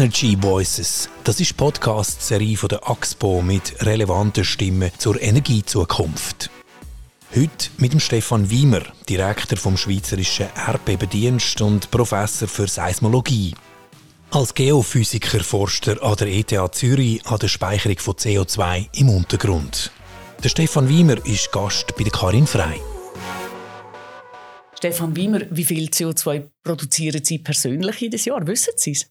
Energy Voices. Das ist die Podcast-Serie der AXPO mit relevanten Stimmen zur Energiezukunft. Heute mit dem Stefan Wiemer, Direktor vom Schweizerischen Erdbebendienst und Professor für Seismologie. Als Geophysiker forscht er an der ETH Zürich an der Speicherung von CO2 im Untergrund. Der Stefan Wiemer ist Gast bei der Karin Frei. Stefan Wiemer, wie viel CO2 produzieren Sie persönlich jedes Jahr? Wissen Sie es?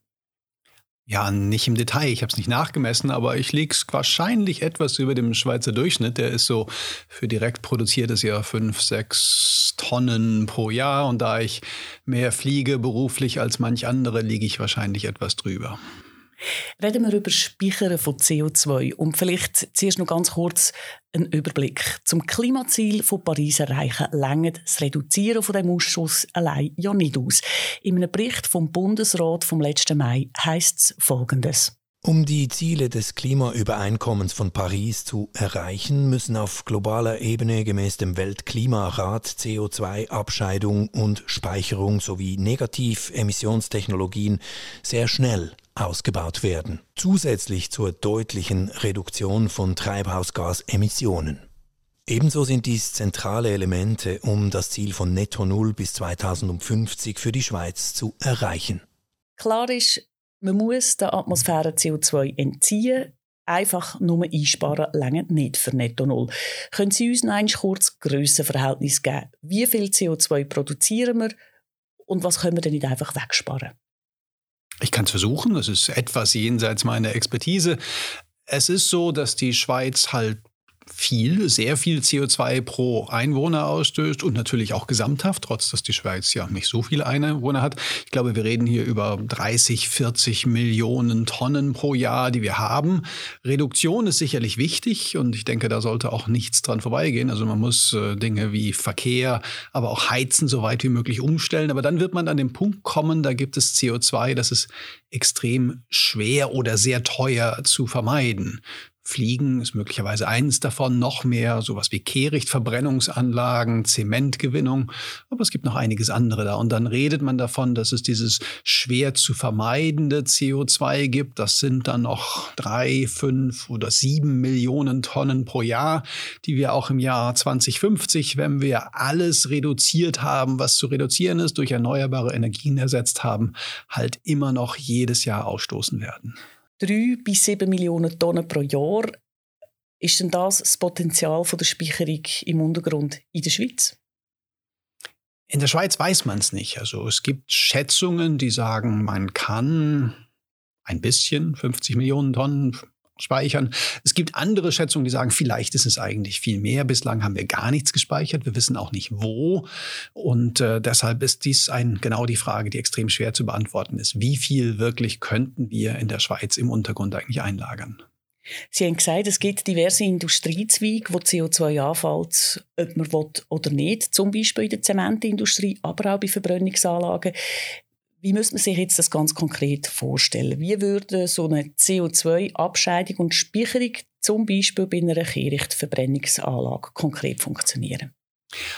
Ja, nicht im Detail. Ich habe es nicht nachgemessen, aber ich liege wahrscheinlich etwas über dem Schweizer Durchschnitt. Der ist so für direkt produziertes Jahr fünf, sechs Tonnen pro Jahr. Und da ich mehr fliege beruflich als manch andere, liege ich wahrscheinlich etwas drüber. Reden wir über Speichern von CO2 und vielleicht zuerst noch ganz kurz einen Überblick. Zum Klimaziel von Paris erreichen längert das Reduzieren von dem Ausschuss allein ja nicht aus. In einem Bericht vom Bundesrat vom letzten Mai heißt es Folgendes. Um die Ziele des Klimaübereinkommens von Paris zu erreichen, müssen auf globaler Ebene gemäß dem Weltklimarat CO2-Abscheidung und Speicherung sowie Negativemissionstechnologien sehr schnell ausgebaut werden, zusätzlich zur deutlichen Reduktion von Treibhausgasemissionen. Ebenso sind dies zentrale Elemente, um das Ziel von Netto Null bis 2050 für die Schweiz zu erreichen. Klar ist, man muss der Atmosphäre CO2 entziehen. Einfach nur einsparen länger nicht für Netto Null. Können Sie uns noch kurz Grössenverhältnis geben? Wie viel CO2 produzieren wir und was können wir denn nicht einfach wegsparen? Ich kann es versuchen, das ist etwas jenseits meiner Expertise. Es ist so, dass die Schweiz halt viel, sehr viel CO2 pro Einwohner ausstößt und natürlich auch gesamthaft, trotz dass die Schweiz ja nicht so viele Einwohner hat. Ich glaube, wir reden hier über 30, 40 Millionen Tonnen pro Jahr, die wir haben. Reduktion ist sicherlich wichtig und ich denke, da sollte auch nichts dran vorbeigehen. Also man muss äh, Dinge wie Verkehr, aber auch Heizen so weit wie möglich umstellen. Aber dann wird man an den Punkt kommen, da gibt es CO2, das ist extrem schwer oder sehr teuer zu vermeiden. Fliegen ist möglicherweise eines davon, noch mehr sowas wie Kehrichtverbrennungsanlagen, Zementgewinnung, aber es gibt noch einiges andere da. Und dann redet man davon, dass es dieses schwer zu vermeidende CO2 gibt. Das sind dann noch drei, fünf oder sieben Millionen Tonnen pro Jahr, die wir auch im Jahr 2050, wenn wir alles reduziert haben, was zu reduzieren ist, durch erneuerbare Energien ersetzt haben, halt immer noch jedes Jahr ausstoßen werden drei bis sieben Millionen Tonnen pro Jahr. Ist denn das das Potenzial der Speicherung im Untergrund in der Schweiz? In der Schweiz weiß man es nicht. Also es gibt Schätzungen, die sagen, man kann ein bisschen, 50 Millionen Tonnen, speichern. Es gibt andere Schätzungen, die sagen, vielleicht ist es eigentlich viel mehr. Bislang haben wir gar nichts gespeichert. Wir wissen auch nicht wo. Und äh, deshalb ist dies ein, genau die Frage, die extrem schwer zu beantworten ist. Wie viel wirklich könnten wir in der Schweiz im Untergrund eigentlich einlagern? Sie haben gesagt, es gibt diverse Industriezweige, wo CO2 anfällt, ob man will oder nicht. Zum Beispiel in der Zementindustrie, aber auch bei Verbrennungsanlagen. Wie müsste man sich jetzt das ganz konkret vorstellen? Wie würde so eine CO2-Abscheidung und Speicherung zum Beispiel bei einer Kehrichtverbrennungsanlage konkret funktionieren?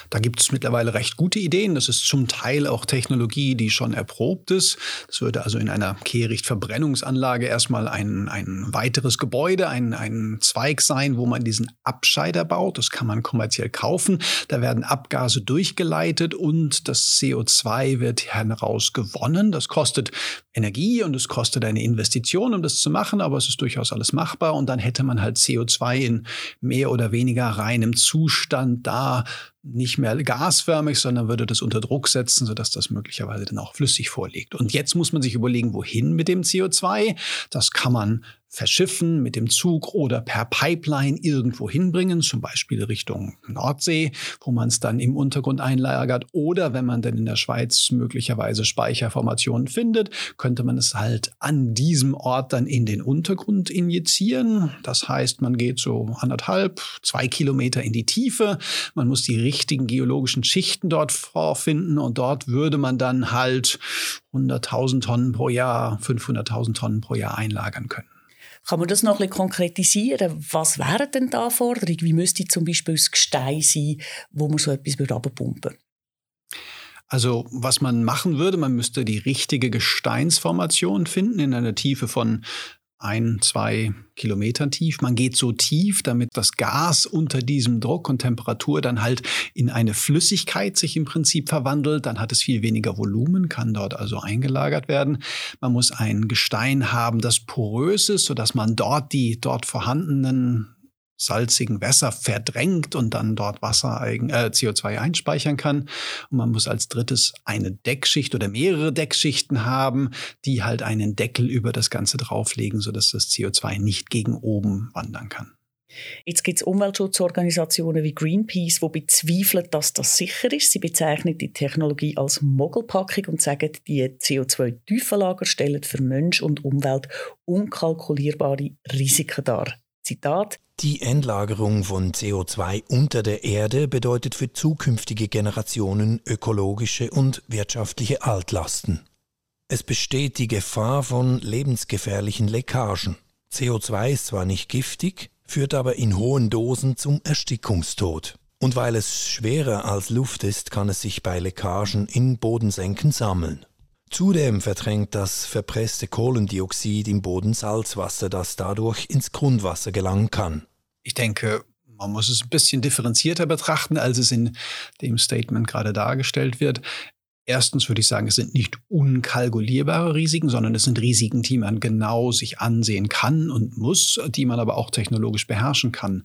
Da gibt es mittlerweile recht gute Ideen. Das ist zum Teil auch Technologie, die schon erprobt ist. Das würde also in einer Kehrichtverbrennungsanlage erstmal ein, ein weiteres Gebäude, ein, ein Zweig sein, wo man diesen Abscheider baut. Das kann man kommerziell kaufen. Da werden Abgase durchgeleitet und das CO2 wird heraus gewonnen. Das kostet Energie und es kostet eine Investition, um das zu machen, aber es ist durchaus alles machbar. Und dann hätte man halt CO2 in mehr oder weniger reinem Zustand da, nicht mehr gasförmig, sondern würde das unter Druck setzen, sodass das möglicherweise dann auch flüssig vorliegt. Und jetzt muss man sich überlegen, wohin mit dem CO2. Das kann man verschiffen mit dem Zug oder per Pipeline irgendwo hinbringen, zum Beispiel Richtung Nordsee, wo man es dann im Untergrund einlagert. Oder wenn man dann in der Schweiz möglicherweise Speicherformationen findet, könnte man es halt an diesem Ort dann in den Untergrund injizieren. Das heißt, man geht so anderthalb, zwei Kilometer in die Tiefe. Man muss die richtigen geologischen Schichten dort vorfinden und dort würde man dann halt 100.000 Tonnen pro Jahr, 500.000 Tonnen pro Jahr einlagern können. Kann man das noch ein bisschen konkretisieren? Was wären denn da Forderungen? Wie müsste zum Beispiel das Gestein sein, wo man so etwas abpumpen würde? Also was man machen würde, man müsste die richtige Gesteinsformation finden in einer Tiefe von ein, zwei Kilometern tief. Man geht so tief, damit das Gas unter diesem Druck und Temperatur dann halt in eine Flüssigkeit sich im Prinzip verwandelt. Dann hat es viel weniger Volumen, kann dort also eingelagert werden. Man muss ein Gestein haben, das porös ist, sodass man dort die dort vorhandenen salzigen Wässer verdrängt und dann dort Wasser äh, CO2 einspeichern kann. Und man muss als drittes eine Deckschicht oder mehrere Deckschichten haben, die halt einen Deckel über das Ganze drauflegen, sodass das CO2 nicht gegen oben wandern kann. Jetzt gibt es Umweltschutzorganisationen wie Greenpeace, die bezweifeln, dass das sicher ist. Sie bezeichnen die Technologie als Mogelpackung und sagen, die CO2-Tiefenlager stellen für Mensch und Umwelt unkalkulierbare Risiken dar. Zitat Die Endlagerung von CO2 unter der Erde bedeutet für zukünftige Generationen ökologische und wirtschaftliche Altlasten. Es besteht die Gefahr von lebensgefährlichen Leckagen. CO2 ist zwar nicht giftig, führt aber in hohen Dosen zum Erstickungstod. Und weil es schwerer als Luft ist, kann es sich bei Leckagen in Bodensenken sammeln. Zudem verdrängt das verpresste Kohlendioxid im Boden Salzwasser, das dadurch ins Grundwasser gelangen kann. Ich denke, man muss es ein bisschen differenzierter betrachten, als es in dem Statement gerade dargestellt wird. Erstens würde ich sagen, es sind nicht unkalkulierbare Risiken, sondern es sind Risiken, die man genau sich ansehen kann und muss, die man aber auch technologisch beherrschen kann.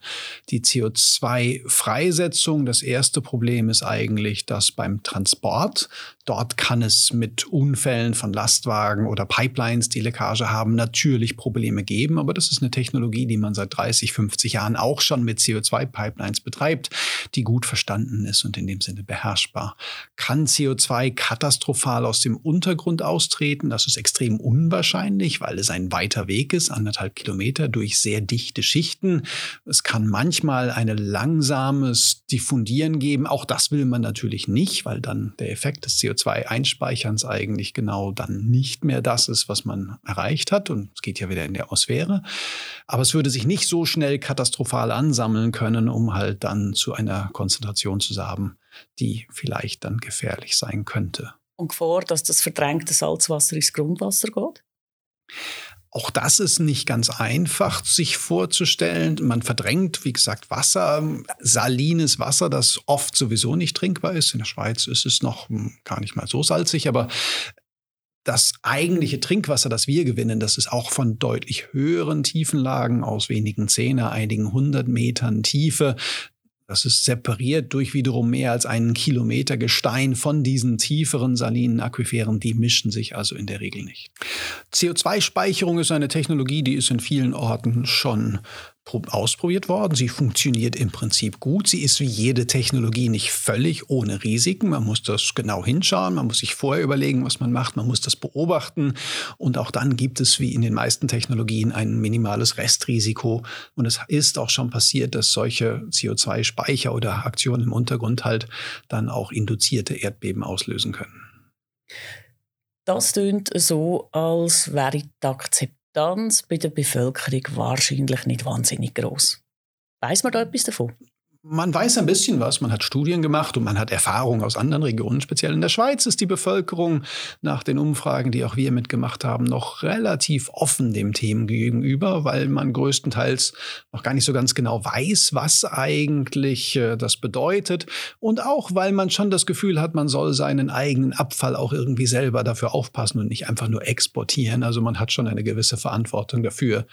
Die CO2-Freisetzung, das erste Problem ist eigentlich, dass beim Transport Dort kann es mit Unfällen von Lastwagen oder Pipelines, die Leckage haben, natürlich Probleme geben. Aber das ist eine Technologie, die man seit 30, 50 Jahren auch schon mit CO2-Pipelines betreibt, die gut verstanden ist und in dem Sinne beherrschbar. Kann CO2 katastrophal aus dem Untergrund austreten? Das ist extrem unwahrscheinlich, weil es ein weiter Weg ist, anderthalb Kilometer durch sehr dichte Schichten. Es kann manchmal ein langsames Diffundieren geben. Auch das will man natürlich nicht, weil dann der Effekt des CO2 CO2-Einspeicherns eigentlich genau dann nicht mehr das ist, was man erreicht hat. Und es geht ja wieder in die Atmosphäre. Aber es würde sich nicht so schnell katastrophal ansammeln können, um halt dann zu einer Konzentration zu haben, die vielleicht dann gefährlich sein könnte. Und vor, dass das verdrängte Salzwasser ins Grundwasser geht? Auch das ist nicht ganz einfach sich vorzustellen. Man verdrängt, wie gesagt, Wasser, salines Wasser, das oft sowieso nicht trinkbar ist. In der Schweiz ist es noch hm, gar nicht mal so salzig, aber das eigentliche Trinkwasser, das wir gewinnen, das ist auch von deutlich höheren Tiefenlagen aus wenigen Zehner, einigen hundert Metern Tiefe. Das ist separiert durch wiederum mehr als einen Kilometer Gestein von diesen tieferen salinen Aquiferen. Die mischen sich also in der Regel nicht. CO2-Speicherung ist eine Technologie, die ist in vielen Orten schon ausprobiert worden. Sie funktioniert im Prinzip gut. Sie ist wie jede Technologie nicht völlig ohne Risiken. Man muss das genau hinschauen. Man muss sich vorher überlegen, was man macht. Man muss das beobachten. Und auch dann gibt es wie in den meisten Technologien ein minimales Restrisiko. Und es ist auch schon passiert, dass solche CO2-Speicher oder Aktionen im Untergrund halt dann auch induzierte Erdbeben auslösen können. Das tönt so, als wäre die Akzeptanz Akzeptanz bei der Bevölkerung wahrscheinlich nicht wahnsinnig groß. Weiß man da etwas davon? Man weiß ein bisschen was, man hat Studien gemacht und man hat Erfahrungen aus anderen Regionen. Speziell in der Schweiz ist die Bevölkerung nach den Umfragen, die auch wir mitgemacht haben, noch relativ offen dem Themen gegenüber, weil man größtenteils noch gar nicht so ganz genau weiß, was eigentlich äh, das bedeutet. Und auch, weil man schon das Gefühl hat, man soll seinen eigenen Abfall auch irgendwie selber dafür aufpassen und nicht einfach nur exportieren. Also man hat schon eine gewisse Verantwortung dafür.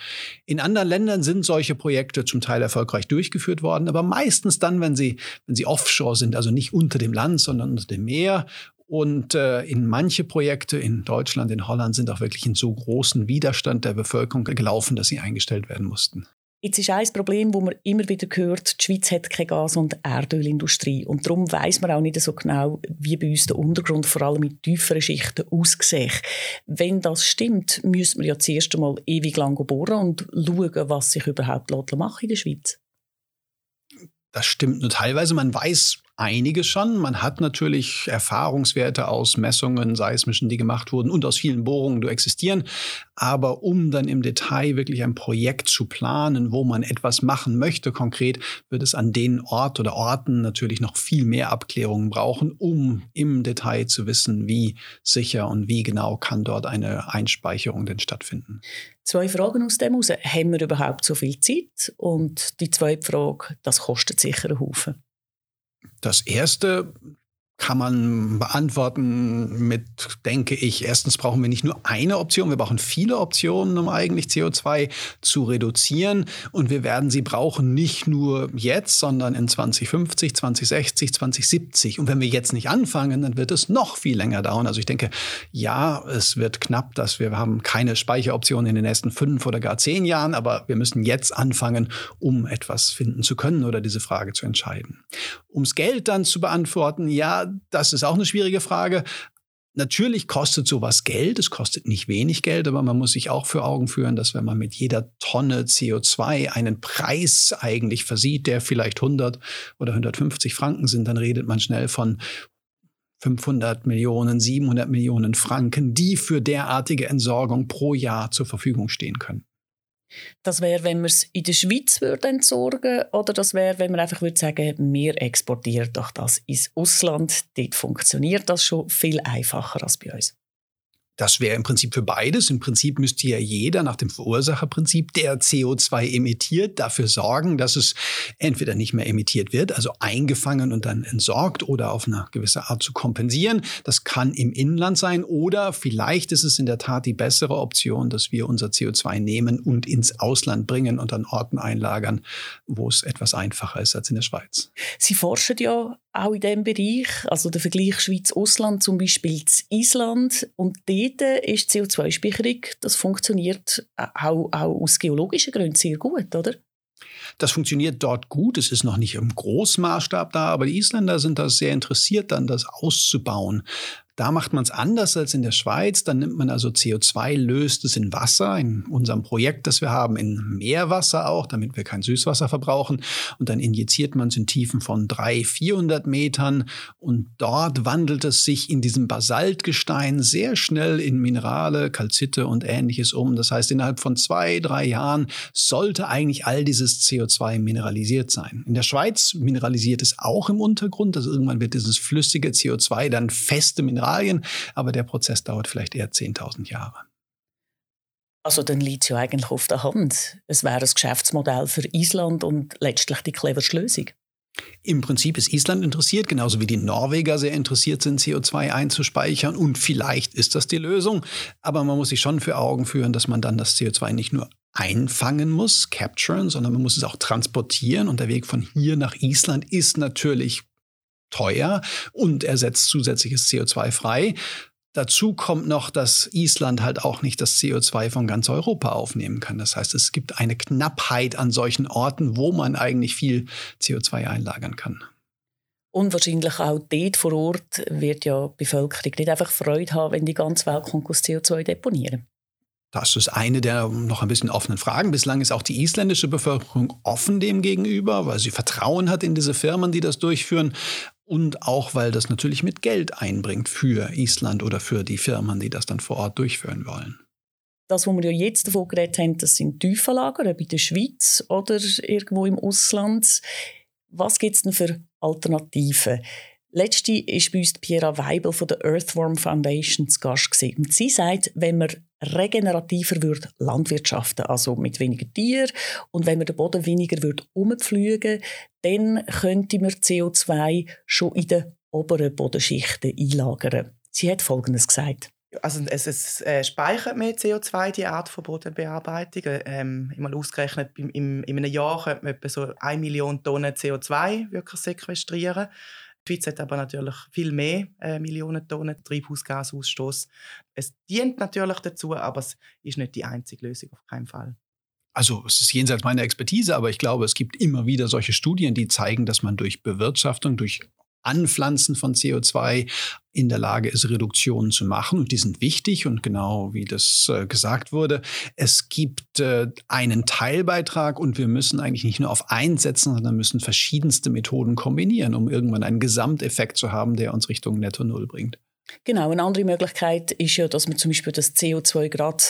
In anderen Ländern sind solche Projekte zum Teil erfolgreich durchgeführt worden, aber meist meistens dann, wenn sie, wenn sie offshore sind, also nicht unter dem Land, sondern unter dem Meer. Und äh, in manche Projekte in Deutschland, in Holland sind auch wirklich in so großen Widerstand der Bevölkerung gelaufen, dass sie eingestellt werden mussten. Jetzt ist ein Problem, wo man immer wieder hört, die Schweiz hat keine Gas- und Erdölindustrie. Und darum weiß man auch nicht so genau, wie bei uns der Untergrund vor allem in tieferen Schichten aussieht. Wenn das stimmt, müssen wir ja zuerst einmal ewig lang bohren und schauen, was sich überhaupt machen in der Schweiz. Das stimmt nur teilweise. Man weiß einiges schon. Man hat natürlich Erfahrungswerte aus Messungen, seismischen, die gemacht wurden und aus vielen Bohrungen, die existieren. Aber um dann im Detail wirklich ein Projekt zu planen, wo man etwas machen möchte konkret, wird es an den Ort oder Orten natürlich noch viel mehr Abklärungen brauchen, um im Detail zu wissen, wie sicher und wie genau kann dort eine Einspeicherung denn stattfinden. Zwei Fragen aus dem heraus. Haben wir überhaupt so viel Zeit? Und die zweite Frage, das kostet sicher einen Haufen. Das erste kann man beantworten mit, denke ich, erstens brauchen wir nicht nur eine Option, wir brauchen viele Optionen, um eigentlich CO2 zu reduzieren. Und wir werden sie brauchen nicht nur jetzt, sondern in 2050, 2060, 2070. Und wenn wir jetzt nicht anfangen, dann wird es noch viel länger dauern. Also ich denke, ja, es wird knapp, dass wir haben keine Speicheroptionen in den nächsten fünf oder gar zehn Jahren, aber wir müssen jetzt anfangen, um etwas finden zu können oder diese Frage zu entscheiden. Ums Geld dann zu beantworten, ja, das ist auch eine schwierige Frage. Natürlich kostet sowas Geld, es kostet nicht wenig Geld, aber man muss sich auch für Augen führen, dass wenn man mit jeder Tonne CO2 einen Preis eigentlich versieht, der vielleicht 100 oder 150 Franken sind, dann redet man schnell von 500 Millionen, 700 Millionen Franken, die für derartige Entsorgung pro Jahr zur Verfügung stehen können. Das wäre, wenn wir es in der Schweiz würde entsorgen oder das wäre, wenn man einfach würde sagen, wir exportieren doch das ins Ausland. Dort funktioniert das schon viel einfacher als bei uns. Das wäre im Prinzip für beides. Im Prinzip müsste ja jeder nach dem Verursacherprinzip, der CO2 emittiert, dafür sorgen, dass es entweder nicht mehr emittiert wird, also eingefangen und dann entsorgt oder auf eine gewisse Art zu kompensieren. Das kann im Inland sein oder vielleicht ist es in der Tat die bessere Option, dass wir unser CO2 nehmen und ins Ausland bringen und an Orten einlagern, wo es etwas einfacher ist als in der Schweiz. Sie forschen ja auch in diesem Bereich, also der Vergleich Schweiz-Ausland zum Beispiel Island und dort ist CO2-Speicherung, das funktioniert auch, auch aus geologischen Gründen sehr gut, oder? Das funktioniert dort gut. Es ist noch nicht im Großmaßstab da, aber die Isländer sind da sehr interessiert, dann das auszubauen. Da macht man es anders als in der Schweiz. Dann nimmt man also CO2, löst es in Wasser, in unserem Projekt, das wir haben, in Meerwasser auch, damit wir kein Süßwasser verbrauchen. Und dann injiziert man es in Tiefen von 300, 400 Metern. Und dort wandelt es sich in diesem Basaltgestein sehr schnell in Minerale, Kalzite und ähnliches um. Das heißt, innerhalb von zwei, drei Jahren sollte eigentlich all dieses CO2 mineralisiert sein. In der Schweiz mineralisiert es auch im Untergrund. Also irgendwann wird dieses flüssige CO2 dann feste Mineralien Mineralien, aber der Prozess dauert vielleicht eher 10.000 Jahre. Also dann liegt es ja eigentlich auf der Hand. Es wäre ein Geschäftsmodell für Island und letztlich die cleverste Lösung. Im Prinzip ist Island interessiert, genauso wie die Norweger sehr interessiert sind, CO2 einzuspeichern. Und vielleicht ist das die Lösung. Aber man muss sich schon für Augen führen, dass man dann das CO2 nicht nur einfangen muss, capturen, sondern man muss es auch transportieren. Und der Weg von hier nach Island ist natürlich teuer und er setzt zusätzliches CO2 frei. Dazu kommt noch, dass Island halt auch nicht das CO2 von ganz Europa aufnehmen kann. Das heißt, es gibt eine Knappheit an solchen Orten, wo man eigentlich viel CO2 einlagern kann. Und wahrscheinlich auch dort vor Ort wird ja die Bevölkerung nicht einfach Freude haben, wenn die ganze Welt CO2 deponieren. Das ist eine der noch ein bisschen offenen Fragen. Bislang ist auch die isländische Bevölkerung offen dem gegenüber, weil sie Vertrauen hat in diese Firmen, die das durchführen. Und auch, weil das natürlich mit Geld einbringt für Island oder für die Firmen, die das dann vor Ort durchführen wollen. Das, was wir ja jetzt davon geredet haben, das sind Tiefenlager, ob in der Schweiz oder irgendwo im Ausland. Was gibt es denn für Alternativen? Letzte war bei uns Piera Weibel von der Earthworm Foundation zu Gast. Und sie sagt, wenn man regenerativer würde landwirtschaften, also mit weniger Tieren und wenn man den Boden weniger würde dann könnte man CO2 schon in den oberen Bodenschichten einlagern. Sie hat Folgendes gesagt. Also es, es äh, speichert mehr CO2, die Art von Bodenbearbeitung. Ähm, mal ausgerechnet, im, im, in einem Jahr könnte man etwa so 1 Million Tonnen CO2 wirklich sequestrieren. Die Schweiz hat aber natürlich viel mehr äh, Millionen Tonnen Treibhausgasausstoß. Es dient natürlich dazu, aber es ist nicht die einzige Lösung, auf keinen Fall. Also es ist jenseits meiner Expertise, aber ich glaube, es gibt immer wieder solche Studien, die zeigen, dass man durch Bewirtschaftung, durch Anpflanzen von CO2 in der Lage ist, Reduktionen zu machen. Und die sind wichtig. Und genau wie das äh, gesagt wurde, es gibt äh, einen Teilbeitrag und wir müssen eigentlich nicht nur auf eins setzen, sondern müssen verschiedenste Methoden kombinieren, um irgendwann einen Gesamteffekt zu haben, der uns Richtung Netto Null bringt. Genau, eine andere Möglichkeit ist ja, dass man zum Beispiel das CO2 gerade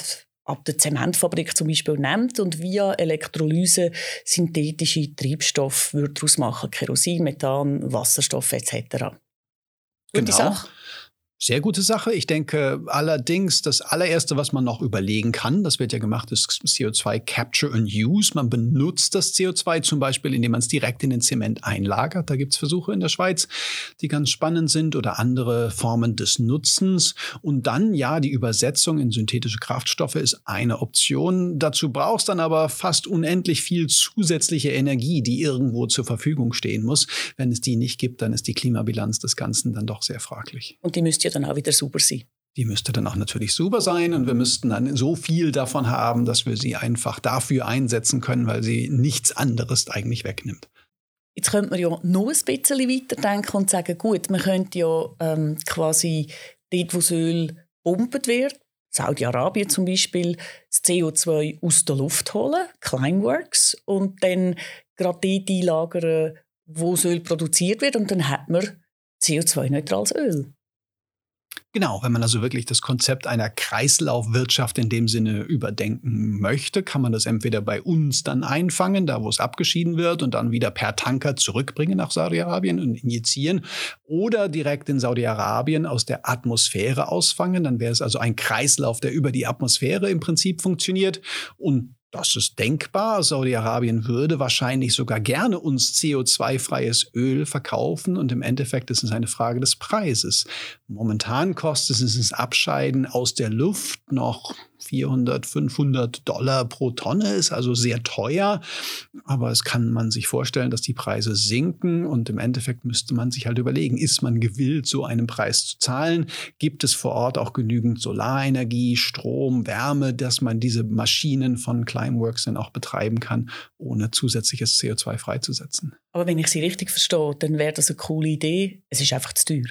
ab der Zementfabrik zum Beispiel nimmt und via Elektrolyse synthetische Treibstoffe daraus machen, Kerosin, Methan, Wasserstoff etc. Gute genau. Sache. Sehr gute Sache. Ich denke allerdings, das allererste, was man noch überlegen kann, das wird ja gemacht, ist CO2 Capture and Use. Man benutzt das CO2 zum Beispiel, indem man es direkt in den Zement einlagert. Da gibt es Versuche in der Schweiz, die ganz spannend sind oder andere Formen des Nutzens. Und dann, ja, die Übersetzung in synthetische Kraftstoffe ist eine Option. Dazu brauchst dann aber fast unendlich viel zusätzliche Energie, die irgendwo zur Verfügung stehen muss. Wenn es die nicht gibt, dann ist die Klimabilanz des Ganzen dann doch sehr fraglich. Und die müsst ihr dann auch wieder super sein. Die müsste dann auch natürlich super sein und wir müssten dann so viel davon haben, dass wir sie einfach dafür einsetzen können, weil sie nichts anderes eigentlich wegnimmt. Jetzt könnte man ja noch ein bisschen weiterdenken und sagen, gut, man könnte ja ähm, quasi dort, wo das Öl pumpt wird, Saudi-Arabien zum Beispiel, das CO2 aus der Luft holen, Climeworks, und dann gerade dort einlagern, wo das Öl produziert wird und dann hat man CO2-neutrales Öl. Genau, wenn man also wirklich das Konzept einer Kreislaufwirtschaft in dem Sinne überdenken möchte, kann man das entweder bei uns dann einfangen, da wo es abgeschieden wird und dann wieder per Tanker zurückbringen nach Saudi-Arabien und injizieren oder direkt in Saudi-Arabien aus der Atmosphäre ausfangen. Dann wäre es also ein Kreislauf, der über die Atmosphäre im Prinzip funktioniert und das ist denkbar. Saudi-Arabien würde wahrscheinlich sogar gerne uns CO2-freies Öl verkaufen und im Endeffekt ist es eine Frage des Preises. Momentan kostet es das Abscheiden aus der Luft noch 400, 500 Dollar pro Tonne, ist also sehr teuer. Aber es kann man sich vorstellen, dass die Preise sinken und im Endeffekt müsste man sich halt überlegen, ist man gewillt, so einen Preis zu zahlen? Gibt es vor Ort auch genügend Solarenergie, Strom, Wärme, dass man diese Maschinen von Climeworks dann auch betreiben kann, ohne zusätzliches CO2 freizusetzen? Aber wenn ich Sie richtig verstehe, dann wäre das eine coole Idee. Es ist einfach zu teuer.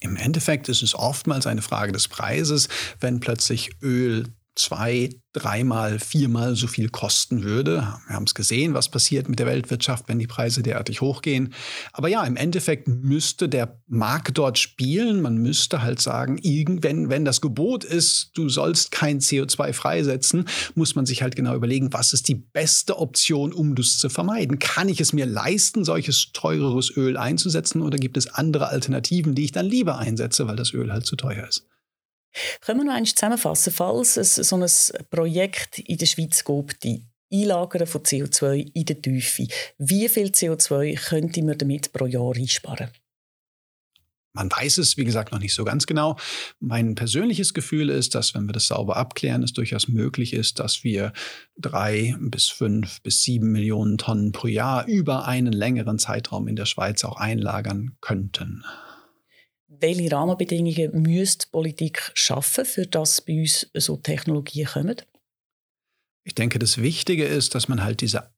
Im Endeffekt ist es oftmals eine Frage des Preises, wenn plötzlich Öl zwei, dreimal, viermal so viel kosten würde. Wir haben es gesehen, was passiert mit der Weltwirtschaft, wenn die Preise derartig hochgehen. Aber ja, im Endeffekt müsste der Markt dort spielen. Man müsste halt sagen, irgendwann, wenn das Gebot ist, du sollst kein CO2 freisetzen, muss man sich halt genau überlegen, was ist die beste Option, um das zu vermeiden. Kann ich es mir leisten, solches teureres Öl einzusetzen oder gibt es andere Alternativen, die ich dann lieber einsetze, weil das Öl halt zu teuer ist? Können wir noch einmal zusammenfassen, falls es so ein Projekt in der Schweiz gibt, die Einlagern von CO2 in der Tiefe. Wie viel CO2 könnte man damit pro Jahr einsparen? Man weiß es, wie gesagt, noch nicht so ganz genau. Mein persönliches Gefühl ist, dass, wenn wir das sauber abklären, es durchaus möglich ist, dass wir drei bis fünf bis sieben Millionen Tonnen pro Jahr über einen längeren Zeitraum in der Schweiz auch einlagern könnten welche Rahmenbedingungen müsste Politik schaffen, für das bei uns so Technologien kommen? Ich denke, das Wichtige ist, dass man halt diese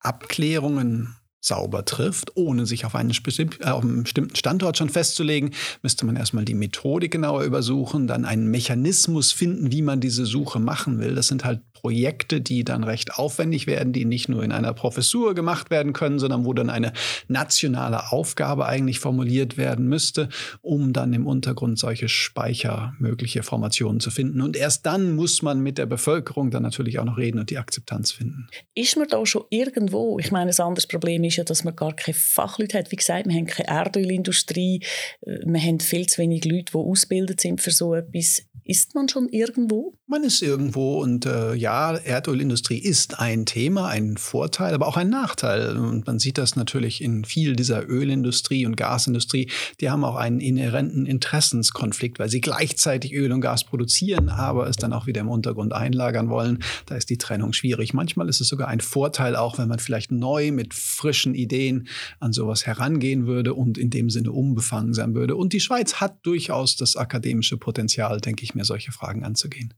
Abklärungen sauber trifft, ohne sich auf einen, äh, auf einen, bestimmten Standort schon festzulegen, müsste man erstmal die Methodik genauer übersuchen, dann einen Mechanismus finden, wie man diese Suche machen will. Das sind halt Projekte, die dann recht aufwendig werden, die nicht nur in einer Professur gemacht werden können, sondern wo dann eine nationale Aufgabe eigentlich formuliert werden müsste, um dann im Untergrund solche speichermögliche Formationen zu finden. Und erst dann muss man mit der Bevölkerung dann natürlich auch noch reden und die Akzeptanz finden. Ist man da schon irgendwo? Ich meine, ein anderes Problem ist ja, dass man gar keine Fachleute hat. Wie gesagt, wir haben keine Erdölindustrie, wir haben viel zu wenig Leute, die ausgebildet sind für so etwas. Ist man schon irgendwo? Man ist irgendwo und äh, ja, Erdölindustrie ist ein Thema, ein Vorteil, aber auch ein Nachteil. Und man sieht das natürlich in viel dieser Ölindustrie und Gasindustrie. Die haben auch einen inhärenten Interessenskonflikt, weil sie gleichzeitig Öl und Gas produzieren, aber es dann auch wieder im Untergrund einlagern wollen. Da ist die Trennung schwierig. Manchmal ist es sogar ein Vorteil, auch wenn man vielleicht neu mit frischen Ideen an sowas herangehen würde und in dem Sinne unbefangen sein würde. Und die Schweiz hat durchaus das akademische Potenzial, denke ich mir, solche Fragen anzugehen.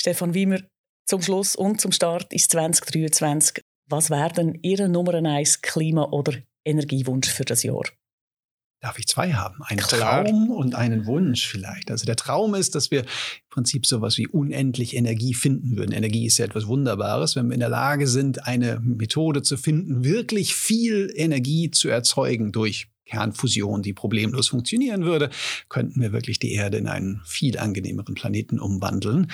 Stefan Wiemer, zum Schluss und zum Start ist 2023. Was wäre denn Ihr Nummer 1 Klima- oder Energiewunsch für das Jahr? Darf ich zwei haben? Einen Klar. Traum und einen Wunsch vielleicht. Also der Traum ist, dass wir im Prinzip sowas wie unendlich Energie finden würden. Energie ist ja etwas Wunderbares. Wenn wir in der Lage sind, eine Methode zu finden, wirklich viel Energie zu erzeugen durch Kernfusion, die problemlos funktionieren würde, könnten wir wirklich die Erde in einen viel angenehmeren Planeten umwandeln.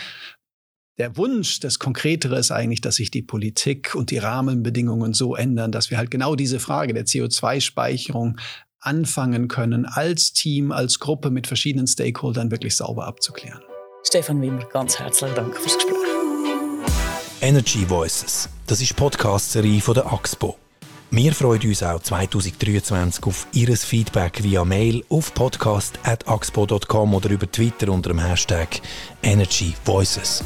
Der Wunsch, das Konkretere ist eigentlich, dass sich die Politik und die Rahmenbedingungen so ändern, dass wir halt genau diese Frage der CO2-Speicherung anfangen können, als Team, als Gruppe mit verschiedenen Stakeholdern wirklich sauber abzuklären. Stefan Wimmer, ganz herzlichen Dank fürs Gespräch. Energy Voices, das ist Podcast-Serie von der AXPO. Wir freuen uns auch 2023 auf Ihr Feedback via Mail auf podcast.axpo.com oder über Twitter unter dem Hashtag Energy Voices.